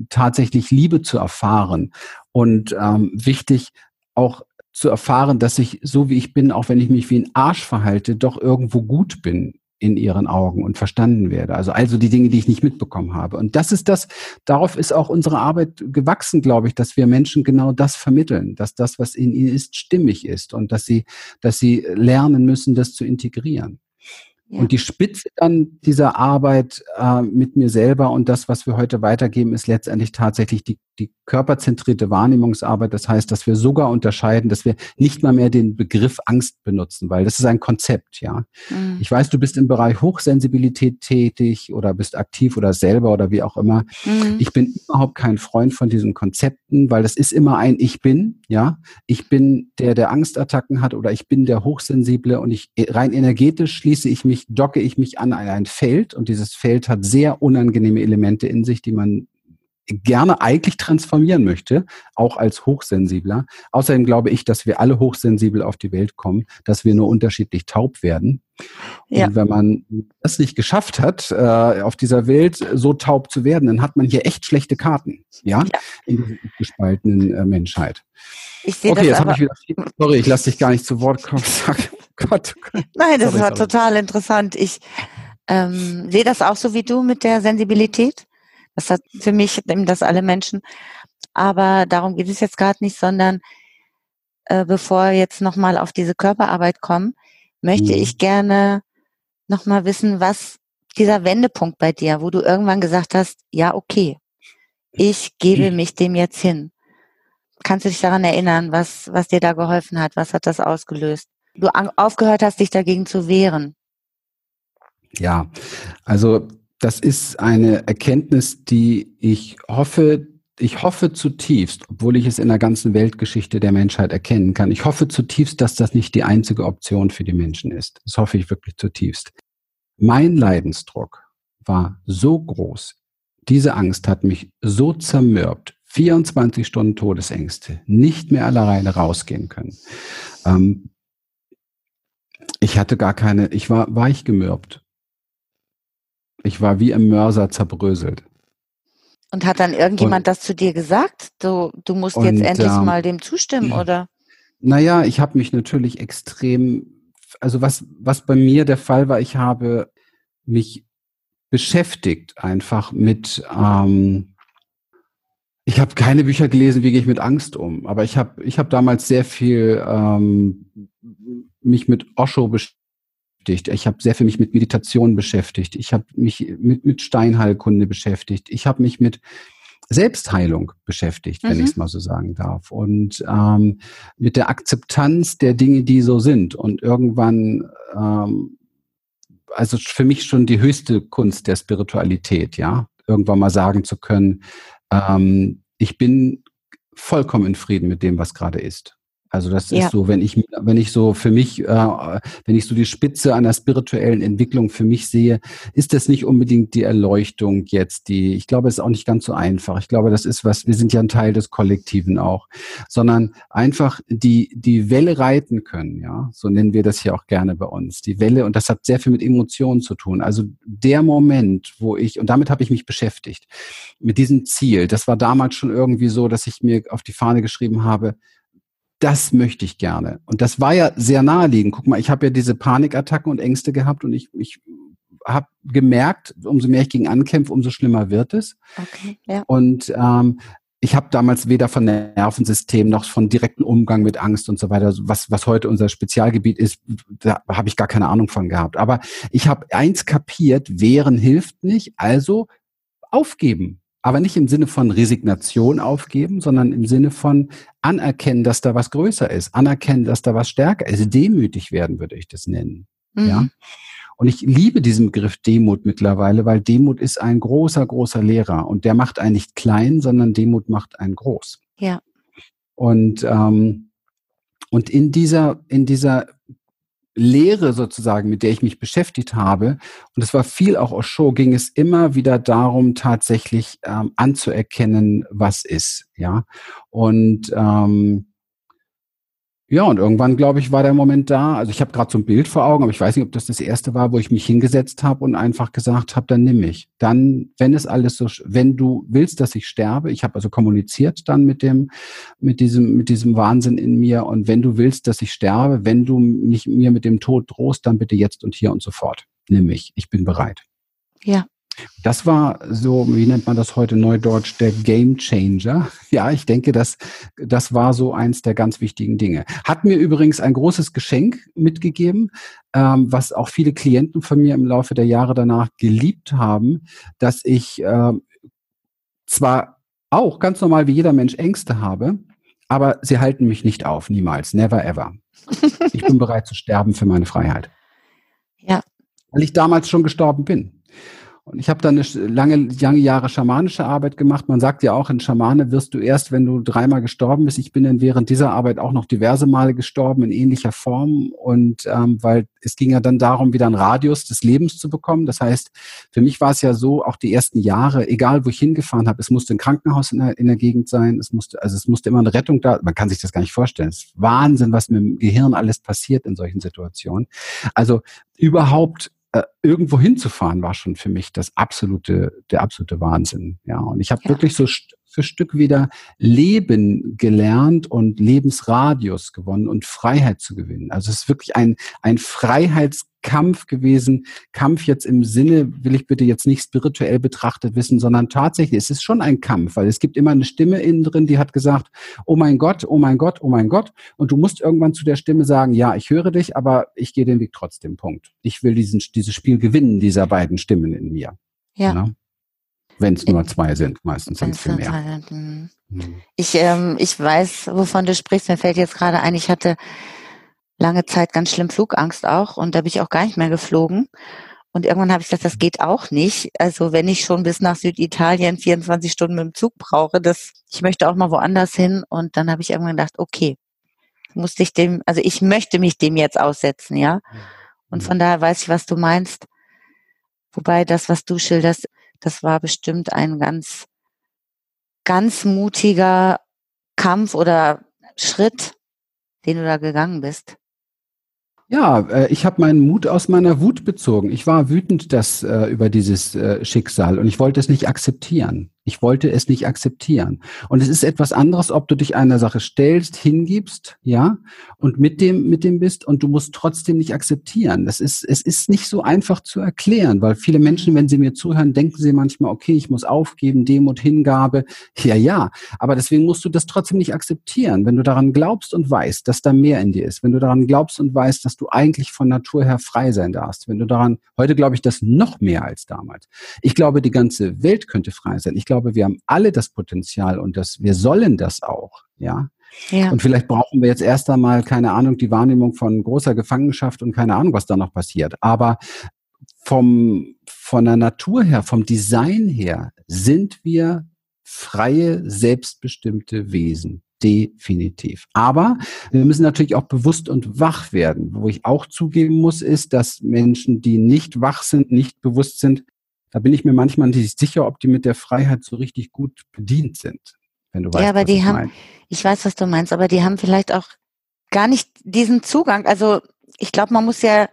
tatsächlich Liebe zu erfahren und ähm, wichtig, auch zu erfahren, dass ich so wie ich bin, auch wenn ich mich wie ein Arsch verhalte, doch irgendwo gut bin in ihren Augen und verstanden werde. Also also die Dinge, die ich nicht mitbekommen habe. Und das ist das, darauf ist auch unsere Arbeit gewachsen, glaube ich, dass wir Menschen genau das vermitteln, dass das, was in ihnen ist, stimmig ist und dass sie, dass sie lernen müssen, das zu integrieren. Ja. Und die Spitze dann dieser Arbeit äh, mit mir selber und das, was wir heute weitergeben, ist letztendlich tatsächlich die die körperzentrierte Wahrnehmungsarbeit. Das heißt, dass wir sogar unterscheiden, dass wir nicht mal mehr den Begriff Angst benutzen, weil das ist ein Konzept, ja. Mhm. Ich weiß, du bist im Bereich Hochsensibilität tätig oder bist aktiv oder selber oder wie auch immer. Mhm. Ich bin überhaupt kein Freund von diesen Konzepten, weil das ist immer ein Ich bin, ja. Ich bin der, der Angstattacken hat oder ich bin der Hochsensible und ich rein energetisch schließe ich mich, docke ich mich an ein Feld und dieses Feld hat sehr unangenehme Elemente in sich, die man gerne eigentlich transformieren möchte, auch als Hochsensibler. Außerdem glaube ich, dass wir alle hochsensibel auf die Welt kommen, dass wir nur unterschiedlich taub werden. Ja. Und wenn man das nicht geschafft hat, äh, auf dieser Welt so taub zu werden, dann hat man hier echt schlechte Karten, ja, ja. in dieser gespaltenen äh, Menschheit. Ich sehe okay, das jetzt habe ich wieder. Sorry, ich lasse dich gar nicht zu Wort kommen. *laughs* Sag, Gott, Gott. Nein, das sorry, war sorry. total interessant. Ich ähm, sehe das auch so wie du mit der Sensibilität. Das hat für mich eben das alle Menschen. Aber darum geht es jetzt gerade nicht, sondern äh, bevor wir jetzt nochmal auf diese Körperarbeit kommen, möchte mhm. ich gerne nochmal wissen, was dieser Wendepunkt bei dir, wo du irgendwann gesagt hast, ja, okay, ich gebe mhm. mich dem jetzt hin. Kannst du dich daran erinnern, was, was dir da geholfen hat? Was hat das ausgelöst? Du aufgehört hast, dich dagegen zu wehren. Ja, also das ist eine Erkenntnis, die ich hoffe, ich hoffe zutiefst, obwohl ich es in der ganzen Weltgeschichte der Menschheit erkennen kann, ich hoffe zutiefst, dass das nicht die einzige Option für die Menschen ist. Das hoffe ich wirklich zutiefst. Mein Leidensdruck war so groß. Diese Angst hat mich so zermürbt. 24 Stunden Todesängste, nicht mehr alleine rausgehen können. Ähm, ich hatte gar keine, ich war weich gemürbt. Ich war wie im Mörser zerbröselt. Und hat dann irgendjemand und, das zu dir gesagt? Du, du musst und, jetzt endlich ähm, mal dem zustimmen, oder? Naja, ich habe mich natürlich extrem, also was, was bei mir der Fall war, ich habe mich beschäftigt einfach mit, ähm, ich habe keine Bücher gelesen, wie gehe ich mit Angst um, aber ich habe ich hab damals sehr viel ähm, mich mit Osho beschäftigt beschäftigt. Ich habe sehr viel mich mit Meditation beschäftigt. Ich habe mich mit, mit Steinheilkunde beschäftigt. Ich habe mich mit Selbstheilung beschäftigt, wenn mhm. ich es mal so sagen darf. Und ähm, mit der Akzeptanz der Dinge, die so sind. Und irgendwann, ähm, also für mich schon die höchste Kunst der Spiritualität, ja, irgendwann mal sagen zu können, ähm, ich bin vollkommen in Frieden mit dem, was gerade ist. Also das ja. ist so, wenn ich, wenn ich so für mich, äh, wenn ich so die Spitze einer spirituellen Entwicklung für mich sehe, ist das nicht unbedingt die Erleuchtung jetzt, die, ich glaube, es ist auch nicht ganz so einfach. Ich glaube, das ist was, wir sind ja ein Teil des Kollektiven auch, sondern einfach die, die Welle reiten können, ja. So nennen wir das hier auch gerne bei uns. Die Welle, und das hat sehr viel mit Emotionen zu tun. Also der Moment, wo ich, und damit habe ich mich beschäftigt, mit diesem Ziel, das war damals schon irgendwie so, dass ich mir auf die Fahne geschrieben habe, das möchte ich gerne. Und das war ja sehr naheliegend. Guck mal, ich habe ja diese Panikattacken und Ängste gehabt und ich, ich habe gemerkt, umso mehr ich gegen ankämpfe, umso schlimmer wird es. Okay, ja. Und ähm, ich habe damals weder von Nervensystem noch von direkten Umgang mit Angst und so weiter, was, was heute unser Spezialgebiet ist, da habe ich gar keine Ahnung von gehabt. Aber ich habe eins kapiert, wehren hilft nicht, also aufgeben aber nicht im Sinne von Resignation aufgeben, sondern im Sinne von anerkennen, dass da was größer ist, anerkennen, dass da was stärker ist, demütig werden würde ich das nennen. Mhm. Ja. Und ich liebe diesen Begriff Demut mittlerweile, weil Demut ist ein großer, großer Lehrer und der macht einen nicht klein, sondern Demut macht einen groß. Ja. Und ähm, und in dieser in dieser Lehre sozusagen, mit der ich mich beschäftigt habe, und es war viel auch aus Show, ging es immer wieder darum, tatsächlich ähm, anzuerkennen, was ist, ja. Und ähm, ja, und irgendwann, glaube ich, war der Moment da. Also ich habe gerade so ein Bild vor Augen, aber ich weiß nicht, ob das das erste war, wo ich mich hingesetzt habe und einfach gesagt habe, dann nimm mich. Dann, wenn es alles so, wenn du willst, dass ich sterbe, ich habe also kommuniziert dann mit dem, mit diesem, mit diesem Wahnsinn in mir. Und wenn du willst, dass ich sterbe, wenn du mich mir mit dem Tod drohst, dann bitte jetzt und hier und sofort. Nimm mich. Ich bin bereit. Ja. Das war so, wie nennt man das heute neudeutsch, der Game Changer. *laughs* Ja, ich denke, das, das war so eins der ganz wichtigen Dinge. Hat mir übrigens ein großes Geschenk mitgegeben, ähm, was auch viele Klienten von mir im Laufe der Jahre danach geliebt haben, dass ich äh, zwar auch ganz normal wie jeder Mensch Ängste habe, aber sie halten mich nicht auf, niemals, never ever. *laughs* Ich bin bereit zu sterben für meine Freiheit. Ja. Weil ich damals schon gestorben bin. Und ich habe dann eine lange, lange Jahre schamanische Arbeit gemacht. Man sagt ja auch, in Schamane wirst du erst, wenn du dreimal gestorben bist. Ich bin dann während dieser Arbeit auch noch diverse Male gestorben in ähnlicher Form. Und ähm, weil es ging ja dann darum, wieder einen Radius des Lebens zu bekommen. Das heißt, für mich war es ja so, auch die ersten Jahre, egal wo ich hingefahren habe, es musste ein Krankenhaus in der, in der Gegend sein. Es musste, also es musste immer eine Rettung da. Man kann sich das gar nicht vorstellen. Es ist Wahnsinn, was mit dem Gehirn alles passiert in solchen Situationen. Also überhaupt äh, irgendwo hinzufahren war schon für mich das absolute, der absolute Wahnsinn. Ja, und ich habe ja. wirklich so für Stück wieder Leben gelernt und Lebensradius gewonnen und Freiheit zu gewinnen. Also es ist wirklich ein, ein Freiheits Kampf gewesen. Kampf jetzt im Sinne, will ich bitte jetzt nicht spirituell betrachtet wissen, sondern tatsächlich, es ist schon ein Kampf, weil es gibt immer eine Stimme innen drin, die hat gesagt, oh mein Gott, oh mein Gott, oh mein Gott. Und du musst irgendwann zu der Stimme sagen, ja, ich höre dich, aber ich gehe den Weg trotzdem. Punkt. Ich will diesen, dieses Spiel gewinnen, dieser beiden Stimmen in mir. Ja. Ne? Wenn es nur zwei sind, meistens sind es viel mehr. Hm. Ich, ähm, ich weiß, wovon du sprichst. Mir fällt jetzt gerade ein, ich hatte lange Zeit ganz schlimm Flugangst auch und da bin ich auch gar nicht mehr geflogen. Und irgendwann habe ich gesagt, das geht auch nicht. Also wenn ich schon bis nach Süditalien 24 Stunden mit dem Zug brauche, das, ich möchte auch mal woanders hin. Und dann habe ich irgendwann gedacht, okay, musste ich dem, also ich möchte mich dem jetzt aussetzen, ja. Und von daher weiß ich, was du meinst. Wobei das, was du schilderst, das war bestimmt ein ganz, ganz mutiger Kampf oder Schritt, den du da gegangen bist. Ja, äh, ich habe meinen Mut aus meiner Wut bezogen. Ich war wütend das, äh, über dieses äh, Schicksal und ich wollte es nicht akzeptieren. Ich wollte es nicht akzeptieren. Und es ist etwas anderes, ob du dich einer Sache stellst, hingibst, ja, und mit dem, mit dem bist und du musst trotzdem nicht akzeptieren. Das ist, es ist nicht so einfach zu erklären, weil viele Menschen, wenn sie mir zuhören, denken sie manchmal, okay, ich muss aufgeben, Demut, Hingabe. Ja, ja. Aber deswegen musst du das trotzdem nicht akzeptieren. Wenn du daran glaubst und weißt, dass da mehr in dir ist, wenn du daran glaubst und weißt, dass du eigentlich von Natur her frei sein darfst, wenn du daran, heute glaube ich das noch mehr als damals. Ich glaube, die ganze Welt könnte frei sein. Ich glaube, wir haben alle das Potenzial und das, wir sollen das auch, ja. Ja. Und vielleicht brauchen wir jetzt erst einmal, keine Ahnung, die Wahrnehmung von großer Gefangenschaft und keine Ahnung, was da noch passiert. Aber vom, von der Natur her, vom Design her, sind wir freie, selbstbestimmte Wesen. Definitiv. Aber wir müssen natürlich auch bewusst und wach werden. Wo ich auch zugeben muss, ist, dass Menschen, die nicht wach sind, nicht bewusst sind, da bin ich mir manchmal nicht sicher, ob die mit der Freiheit so richtig gut bedient sind. Wenn du weißt, ja, aber die haben, ich weiß, was du meinst, aber die haben vielleicht auch gar nicht diesen Zugang. Also ich glaube, man muss ja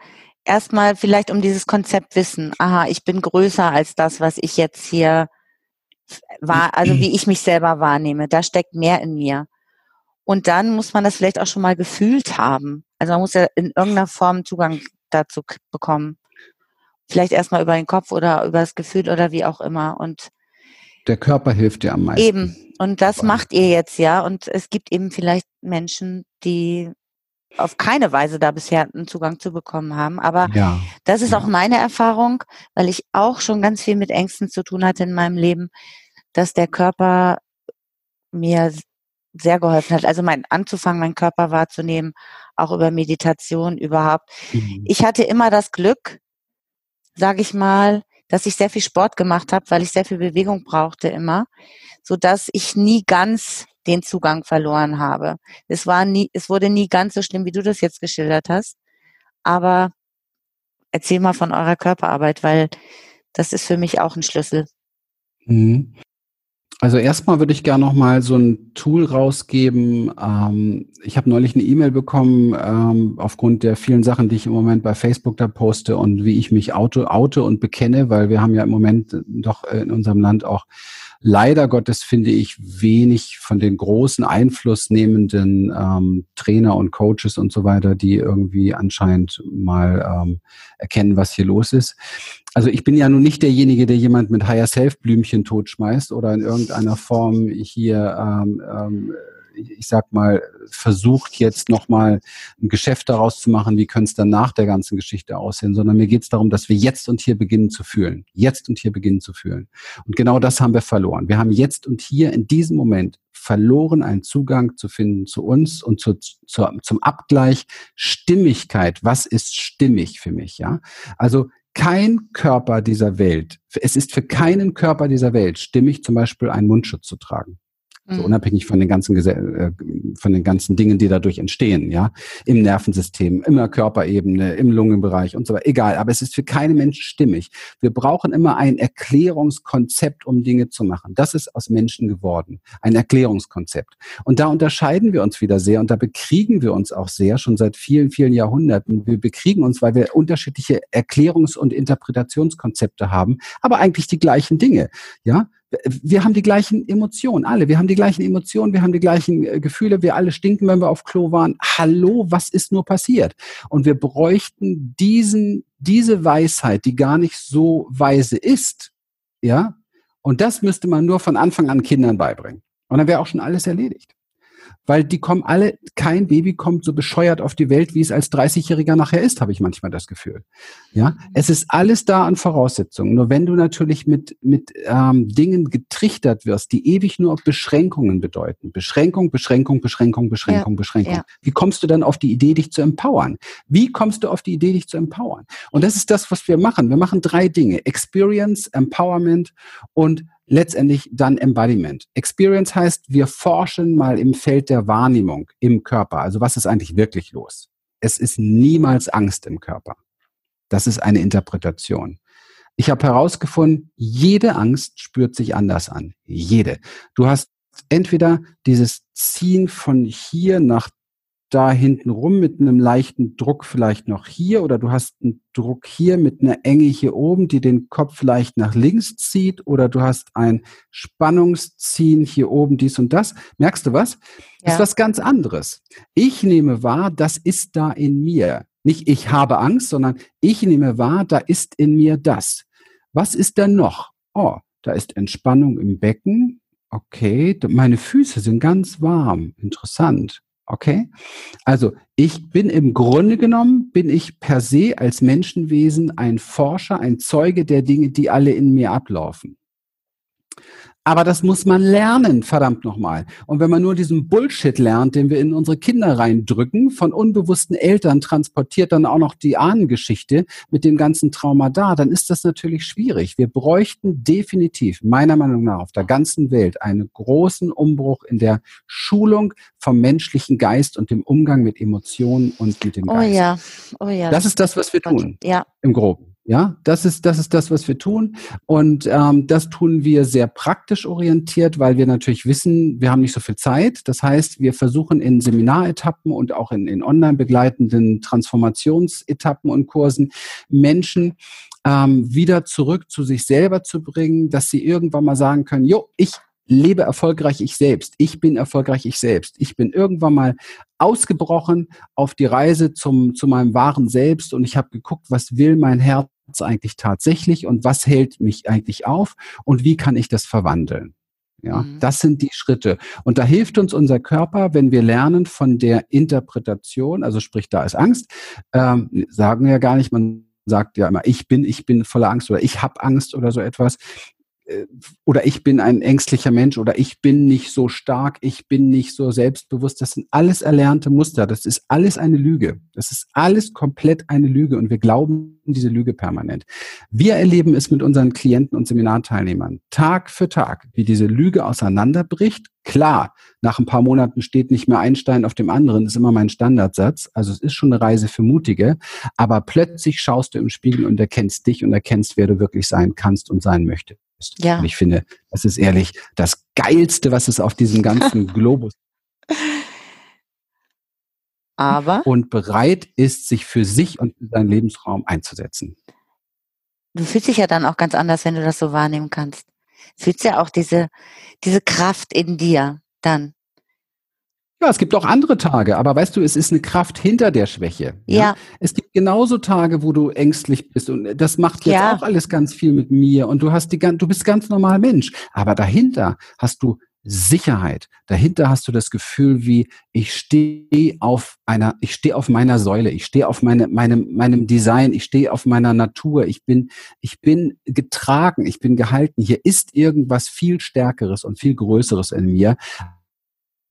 erstmal vielleicht um dieses Konzept wissen. Aha, ich bin größer als das, was ich jetzt hier war, also wie ich mich selber wahrnehme. Da steckt mehr in mir. Und dann muss man das vielleicht auch schon mal gefühlt haben. Also man muss ja in irgendeiner Form Zugang dazu bekommen. Vielleicht erstmal über den Kopf oder über das Gefühl oder wie auch immer. Und der Körper hilft dir am meisten. Eben. Und das macht ihr jetzt ja. Und es gibt eben vielleicht Menschen, die auf keine Weise da bisher einen Zugang zu bekommen haben. Aber ja, das ist ja. auch meine Erfahrung, weil ich auch schon ganz viel mit Ängsten zu tun hatte in meinem Leben, dass der Körper mir sehr geholfen hat. Also mein anzufangen, meinen Körper wahrzunehmen, auch über Meditation überhaupt. Mhm. Ich hatte immer das Glück, sage ich mal, dass ich sehr viel Sport gemacht habe, weil ich sehr viel Bewegung brauchte immer, so dass ich nie ganz den Zugang verloren habe. Es war nie, es wurde nie ganz so schlimm, wie du das jetzt geschildert hast. Aber erzähl mal von eurer Körperarbeit, weil das ist für mich auch ein Schlüssel. Mhm. Also erstmal würde ich gerne noch mal so ein Tool rausgeben. Ähm, ich habe neulich eine E-Mail bekommen ähm, aufgrund der vielen Sachen, die ich im Moment bei Facebook da poste und wie ich mich auto, auto und bekenne, weil wir haben ja im Moment doch in unserem Land auch leider Gottes finde ich wenig von den großen einflussnehmenden ähm, Trainer und Coaches und so weiter, die irgendwie anscheinend mal ähm, erkennen, was hier los ist. Also ich bin ja nun nicht derjenige, der jemand mit Higher Self Blümchen totschmeißt oder in irgendeiner Form hier ähm, ähm, ich sag mal, versucht jetzt nochmal ein Geschäft daraus zu machen, wie könnte es dann nach der ganzen Geschichte aussehen, sondern mir geht es darum, dass wir jetzt und hier beginnen zu fühlen. Jetzt und hier beginnen zu fühlen. Und genau das haben wir verloren. Wir haben jetzt und hier in diesem Moment verloren, einen Zugang zu finden zu uns und zu, zu, zum Abgleich Stimmigkeit. Was ist stimmig für mich? Ja, also kein Körper dieser Welt, es ist für keinen Körper dieser Welt stimmig, zum Beispiel einen Mundschutz zu tragen. So mhm. unabhängig von den ganzen äh, von den ganzen Dingen, die dadurch entstehen, ja, im Nervensystem, immer Körperebene, im Lungenbereich und so weiter. Egal, aber es ist für keinen Menschen stimmig. Wir brauchen immer ein Erklärungskonzept, um Dinge zu machen. Das ist aus Menschen geworden, ein Erklärungskonzept. Und da unterscheiden wir uns wieder sehr und da bekriegen wir uns auch sehr schon seit vielen, vielen Jahrhunderten. Wir bekriegen uns, weil wir unterschiedliche Erklärungs- und Interpretationskonzepte haben, aber eigentlich die gleichen Dinge, ja wir haben die gleichen Emotionen, alle. Wir haben die gleichen Emotionen, wir haben die gleichen äh, Gefühle, wir alle stinken, wenn wir auf Klo waren. Hallo, was ist nur passiert? Und wir bräuchten diesen, diese Weisheit, die gar nicht so weise ist, ja. Und das müsste man nur von Anfang an Kindern beibringen. Und dann wäre auch schon alles erledigt weil die kommen alle, kein Baby kommt so bescheuert auf die Welt, wie es als 30-Jähriger nachher ist, habe ich manchmal das Gefühl. Ja, es ist alles da an Voraussetzungen. Nur wenn du natürlich mit, mit ähm, Dingen getrichtert wirst, die ewig nur Beschränkungen bedeuten. Beschränkung, Beschränkung, Beschränkung, Beschränkung, ja, Beschränkung. Ja. Wie kommst du dann auf die Idee, dich zu empowern? Wie kommst du auf die Idee, dich zu empowern? Und das ist das, was wir machen. Wir machen drei Dinge. Experience, Empowerment und letztendlich dann Embodiment. Experience heißt, wir forschen mal im Feld der Wahrnehmung im Körper. Also was ist eigentlich wirklich los? Es ist niemals Angst im Körper. Das ist eine Interpretation. Ich habe herausgefunden, jede Angst spürt sich anders an. Jede. Du hast entweder dieses Ziehen von hier nach da hinten rum mit einem leichten Druck vielleicht noch hier oder du hast einen Druck hier mit einer Enge hier oben, die den Kopf vielleicht nach links zieht oder du hast ein Spannungsziehen hier oben, dies und das. Merkst du was? Ja. Ist was ganz anderes. Ich nehme wahr, das ist da in mir. Nicht ich habe Angst, sondern ich nehme wahr, da ist in mir das. Was ist da noch? Oh, da ist Entspannung im Becken. Okay, meine Füße sind ganz warm. Interessant. Okay? Also ich bin im Grunde genommen, bin ich per se als Menschenwesen ein Forscher, ein Zeuge der Dinge, die alle in mir ablaufen. Aber das muss man lernen, verdammt nochmal. Und wenn man nur diesen Bullshit lernt, den wir in unsere Kinder reindrücken, von unbewussten Eltern transportiert dann auch noch die Ahnengeschichte mit dem ganzen Trauma da, dann ist das natürlich schwierig. Wir bräuchten definitiv, meiner Meinung nach, auf der ganzen Welt einen großen Umbruch in der Schulung vom menschlichen Geist und dem Umgang mit Emotionen und mit dem oh Geist. Oh ja, oh ja. Das ist das, was wir tun. Ja. Im Groben. Ja, das ist, das ist das, was wir tun. Und ähm, das tun wir sehr praktisch orientiert, weil wir natürlich wissen, wir haben nicht so viel Zeit. Das heißt, wir versuchen in Seminaretappen und auch in, in online begleitenden Transformationsetappen und Kursen Menschen ähm, wieder zurück zu sich selber zu bringen, dass sie irgendwann mal sagen können, jo, ich lebe erfolgreich ich selbst. Ich bin erfolgreich ich selbst. Ich bin irgendwann mal ausgebrochen auf die Reise zum, zu meinem wahren Selbst und ich habe geguckt, was will mein Herz eigentlich tatsächlich und was hält mich eigentlich auf und wie kann ich das verwandeln? Ja, mhm. das sind die Schritte. Und da hilft uns unser Körper, wenn wir lernen von der Interpretation, also sprich, da ist Angst, ähm, sagen wir ja gar nicht, man sagt ja immer, ich bin, ich bin voller Angst oder ich habe Angst oder so etwas. Oder ich bin ein ängstlicher Mensch oder ich bin nicht so stark, ich bin nicht so selbstbewusst. Das sind alles erlernte Muster. Das ist alles eine Lüge. Das ist alles komplett eine Lüge und wir glauben diese Lüge permanent. Wir erleben es mit unseren Klienten und Seminarteilnehmern Tag für Tag, wie diese Lüge auseinanderbricht. Klar, nach ein paar Monaten steht nicht mehr ein Stein auf dem anderen, ist immer mein Standardsatz. Also es ist schon eine Reise für Mutige, aber plötzlich schaust du im Spiegel und erkennst dich und erkennst, wer du wirklich sein kannst und sein möchtest ist. Ja. Und ich finde, das ist ehrlich das Geilste, was es auf diesem ganzen *laughs* Globus aber und bereit ist, sich für sich und seinen Lebensraum einzusetzen. Du fühlst dich ja dann auch ganz anders, wenn du das so wahrnehmen kannst. Fühlst ja auch diese, diese Kraft in dir dann. Ja, es gibt auch andere Tage, aber weißt du, es ist eine Kraft hinter der Schwäche. Ja. ja. Es gibt genauso Tage, wo du ängstlich bist und das macht jetzt ja. auch alles ganz viel mit mir und du hast die du bist ganz normal Mensch, aber dahinter hast du Sicherheit. Dahinter hast du das Gefühl wie ich stehe auf einer ich stehe auf meiner Säule, ich stehe auf meine, meinem meinem Design, ich stehe auf meiner Natur, ich bin ich bin getragen, ich bin gehalten. Hier ist irgendwas viel stärkeres und viel größeres in mir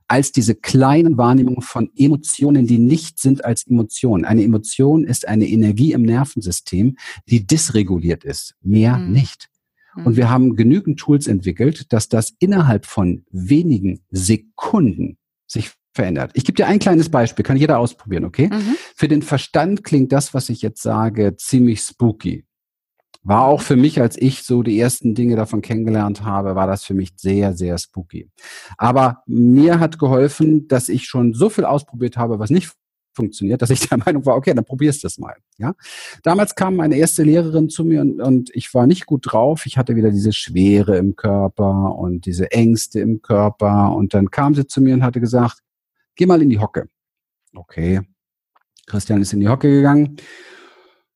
als diese kleinen Wahrnehmungen von Emotionen, die nicht sind als Emotionen. Eine Emotion ist eine Energie im Nervensystem, die dysreguliert ist, mehr mhm. nicht. Und mhm. wir haben genügend Tools entwickelt, dass das innerhalb von wenigen Sekunden sich verändert. Ich gebe dir ein kleines Beispiel, kann jeder ausprobieren, okay? Mhm. Für den Verstand klingt das, was ich jetzt sage, ziemlich spooky. War auch für mich, als ich so die ersten Dinge davon kennengelernt habe, war das für mich sehr, sehr spooky. Aber mir hat geholfen, dass ich schon so viel ausprobiert habe, was nicht funktioniert, dass ich *laughs* der Meinung war, okay, dann probierst du es mal. Ja, damals kam meine erste Lehrerin zu mir und, und ich war nicht gut drauf. Ich hatte wieder diese Schwere im Körper und diese Ängste im Körper und dann kam sie zu mir und hatte gesagt, geh mal in die Hocke. Okay, Christian ist in die Hocke gegangen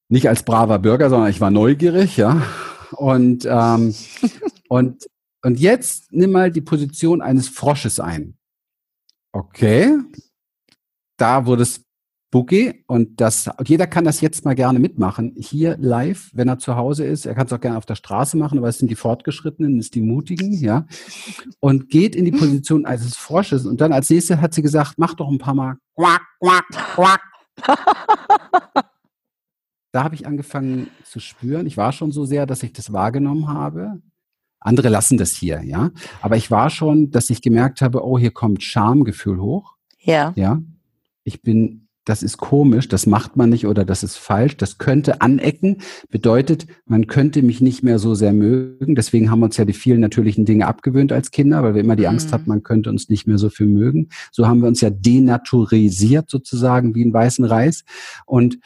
nicht als braver Bürger, sondern ich war neugierig, ja. Und, ähm, *laughs* und, und jetzt nimm mal die Position eines Frosches ein. Okay. Da wurde es spooky und das, jeder kann das jetzt mal gerne mitmachen. Hier live, wenn er zu Hause ist. Er kann es auch gerne auf der Straße machen, aber es sind die Fortgeschrittenen, es sind die Mutigen, ja. Und geht in die Position eines Frosches und dann als nächstes hat sie gesagt, mach doch ein paar Mal quack, quack, quack. *laughs* da habe ich angefangen zu spüren. Ich war schon so sehr, dass ich das wahrgenommen habe. Andere lassen das hier, ja. Aber ich war schon, dass ich gemerkt habe, oh, hier kommt Schamgefühl hoch. Ja. Ja. Ich bin, das ist komisch, das macht man nicht oder das ist falsch. Das könnte anecken. Bedeutet, man könnte mich nicht mehr so sehr mögen. Deswegen haben wir uns ja die vielen natürlichen Dinge abgewöhnt als Kinder, weil wir immer die Angst mhm. hatten, man könnte uns nicht mehr so viel mögen. So haben wir uns ja denaturisiert sozusagen wie ein weißen Reis. Und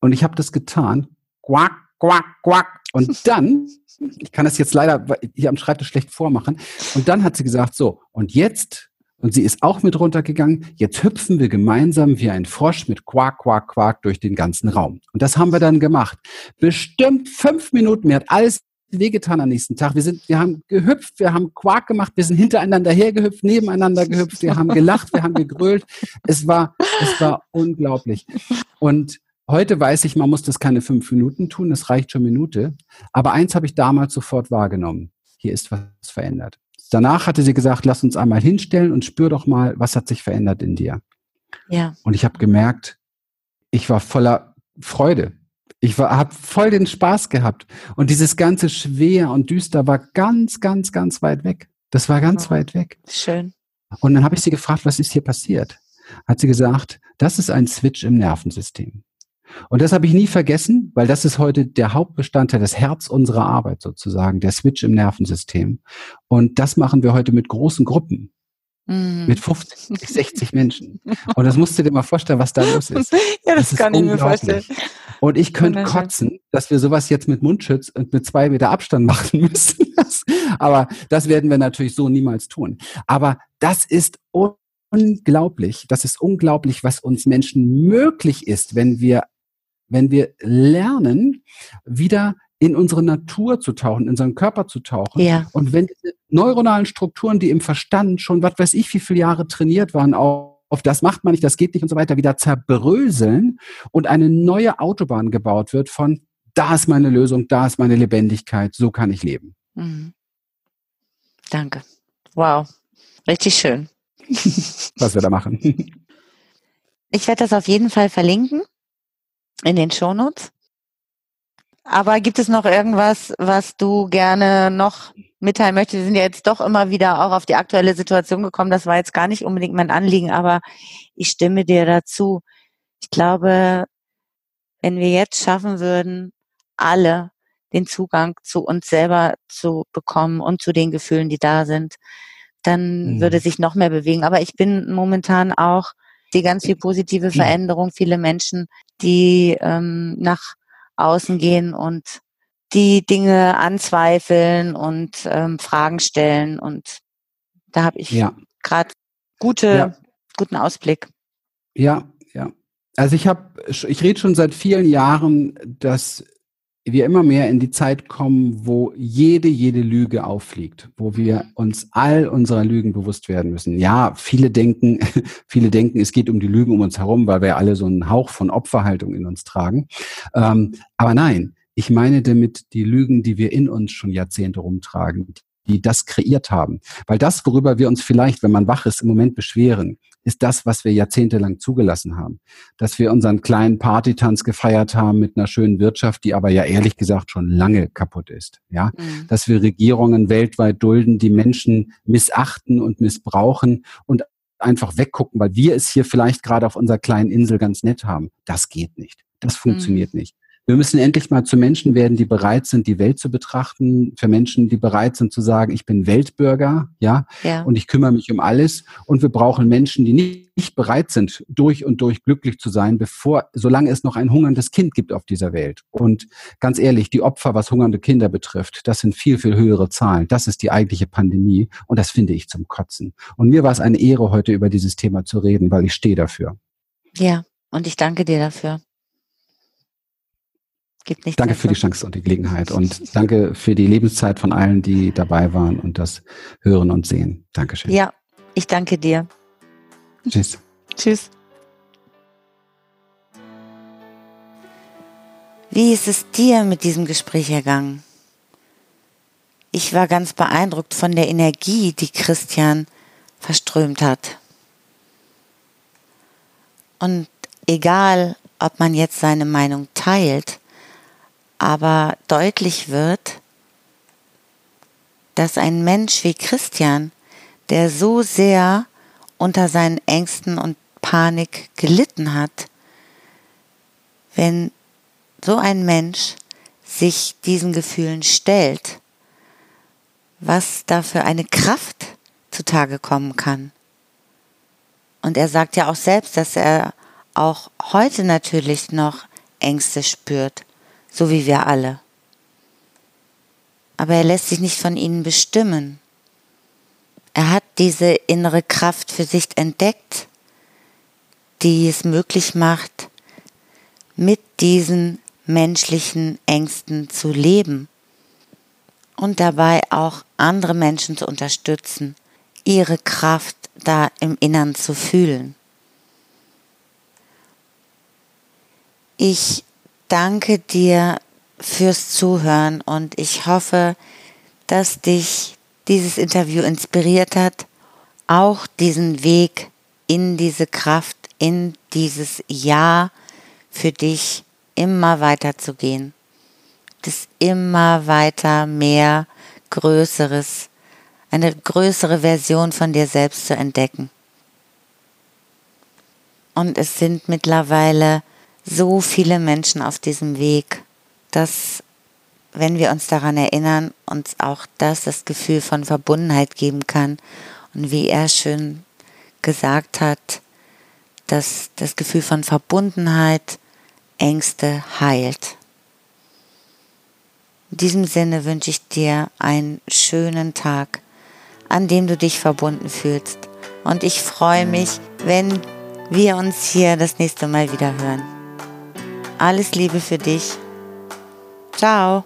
und ich habe das getan. Quack, quack, quack. Und *laughs* dann, ich kann das jetzt leider hier am Schreibtisch schlecht vormachen. Und dann hat sie gesagt, so, und jetzt, und sie ist auch mit runtergegangen, jetzt hüpfen wir gemeinsam wie ein Frosch mit Quack, Quack, Quack durch den ganzen Raum. Und das haben wir dann gemacht. Bestimmt fünf Minuten, mir hat alles wehgetan am nächsten Tag. Wir sind, wir haben gehüpft, wir haben Quark gemacht, wir sind hintereinander hergehüpft, nebeneinander gehüpft, wir haben gelacht, wir haben gegrölt. Es war, es war unglaublich. Und Heute weiß ich, man muss das keine fünf Minuten tun, das reicht schon Minute. Aber eins habe ich damals sofort wahrgenommen. hier ist was verändert. Danach hatte sie gesagt, lass uns einmal hinstellen und spür doch mal, was hat sich verändert in dir. Ja. Und ich habe gemerkt, ich war voller Freude. Ich habe voll den Spaß gehabt. Und dieses ganze schwer und düster war ganz, ganz, ganz weit weg. Das war ganz oh, weit weg. Schön. Und dann habe ich sie gefragt, was ist hier passiert? Hat sie gesagt, das ist ein Switch im Nervensystem. Und das habe ich nie vergessen, weil das ist heute der Hauptbestandteil, das Herz unserer Arbeit sozusagen, der Switch im Nervensystem. Und das machen wir heute mit großen Gruppen. Mhm. Mit 50, 60 Menschen. Und das musst du dir mal vorstellen, was da los *laughs* ist. ja, das, das kann ich mir vorstellen. Und ich könnte kotzen, dass wir sowas jetzt mit Mundschutz und mit zwei Meter Abstand machen *laughs* müssen. Aber das werden wir natürlich so niemals tun. Aber das ist unglaublich. Das ist unglaublich, was uns Menschen möglich ist, wenn wir, wenn wir lernen, wieder in unsere Natur zu tauchen, in unseren Körper zu tauchen. Ja. Und wenn diese neuronalen Strukturen, die im Verstand schon, was weiß ich, wie viele Jahre trainiert waren, auch auf das macht man nicht, das geht nicht und so weiter, wieder zerbröseln und eine neue Autobahn gebaut wird von, da ist meine Lösung, da ist meine Lebendigkeit, so kann ich leben. Mhm. Danke. Wow. Richtig schön. Was wir da machen. Ich werde das auf jeden Fall verlinken in den Shownotes. Aber gibt es noch irgendwas, was du gerne noch mitteilen möchtest? Wir sind ja jetzt doch immer wieder auch auf die aktuelle Situation gekommen. Das war jetzt gar nicht unbedingt mein Anliegen, aber ich stimme dir dazu. Ich glaube, wenn wir jetzt schaffen würden, alle den Zugang zu uns selber zu bekommen und zu den Gefühlen, die da sind, dann mhm. würde sich noch mehr bewegen. Aber ich bin momentan auch die ganz viel positive Veränderung, viele Menschen, die ähm, nach außen gehen und die Dinge anzweifeln und ähm, Fragen stellen. Und da habe ich ja. gerade gute, ja. guten Ausblick. Ja, ja. Also ich habe, ich rede schon seit vielen Jahren, dass wir immer mehr in die Zeit kommen, wo jede, jede Lüge auffliegt, wo wir uns all unserer Lügen bewusst werden müssen. Ja, viele denken, *laughs* viele denken, es geht um die Lügen um uns herum, weil wir alle so einen Hauch von Opferhaltung in uns tragen. Ähm, aber nein, ich meine damit die Lügen, die wir in uns schon Jahrzehnte rumtragen, die das kreiert haben. Weil das, worüber wir uns vielleicht, wenn man wach ist, im Moment beschweren, ist das, was wir jahrzehntelang zugelassen haben. Dass wir unseren kleinen Partytanz gefeiert haben mit einer schönen Wirtschaft, die aber ja ehrlich gesagt schon lange kaputt ist. Ja, mhm. dass wir Regierungen weltweit dulden, die Menschen missachten und missbrauchen und einfach weggucken, weil wir es hier vielleicht gerade auf unserer kleinen Insel ganz nett haben. Das geht nicht. Das funktioniert mhm. nicht. Wir müssen endlich mal zu Menschen werden, die bereit sind, die Welt zu betrachten, für Menschen, die bereit sind zu sagen, ich bin Weltbürger, ja, ja. und ich kümmere mich um alles. Und wir brauchen Menschen, die nicht bereit sind, durch und durch glücklich zu sein, bevor, solange es noch ein hungerndes Kind gibt auf dieser Welt. Und ganz ehrlich, die Opfer, was hungernde Kinder betrifft, das sind viel, viel höhere Zahlen. Das ist die eigentliche Pandemie. Und das finde ich zum Kotzen. Und mir war es eine Ehre, heute über dieses Thema zu reden, weil ich stehe dafür. Ja, und ich danke dir dafür. Gibt nichts danke für die Chance und die Gelegenheit und *laughs* danke für die Lebenszeit von allen, die dabei waren und das hören und sehen. Dankeschön. Ja, ich danke dir. Tschüss. Tschüss. Wie ist es dir mit diesem Gespräch ergangen? Ich war ganz beeindruckt von der Energie, die Christian verströmt hat. Und egal, ob man jetzt seine Meinung teilt aber deutlich wird, dass ein Mensch wie Christian, der so sehr unter seinen Ängsten und Panik gelitten hat, wenn so ein Mensch sich diesen Gefühlen stellt, was da für eine Kraft zutage kommen kann. Und er sagt ja auch selbst, dass er auch heute natürlich noch Ängste spürt so wie wir alle. Aber er lässt sich nicht von ihnen bestimmen. Er hat diese innere Kraft für sich entdeckt, die es möglich macht, mit diesen menschlichen Ängsten zu leben und dabei auch andere Menschen zu unterstützen, ihre Kraft da im Innern zu fühlen. Ich danke dir fürs Zuhören und ich hoffe, dass dich dieses Interview inspiriert hat, auch diesen Weg in diese Kraft, in dieses Ja für dich immer weiter zu gehen. Das immer weiter mehr Größeres, eine größere Version von dir selbst zu entdecken. Und es sind mittlerweile so viele Menschen auf diesem Weg, dass, wenn wir uns daran erinnern, uns auch das das Gefühl von Verbundenheit geben kann. Und wie er schön gesagt hat, dass das Gefühl von Verbundenheit Ängste heilt. In diesem Sinne wünsche ich dir einen schönen Tag, an dem du dich verbunden fühlst. Und ich freue mich, wenn wir uns hier das nächste Mal wieder hören. Alles Liebe für dich. Ciao.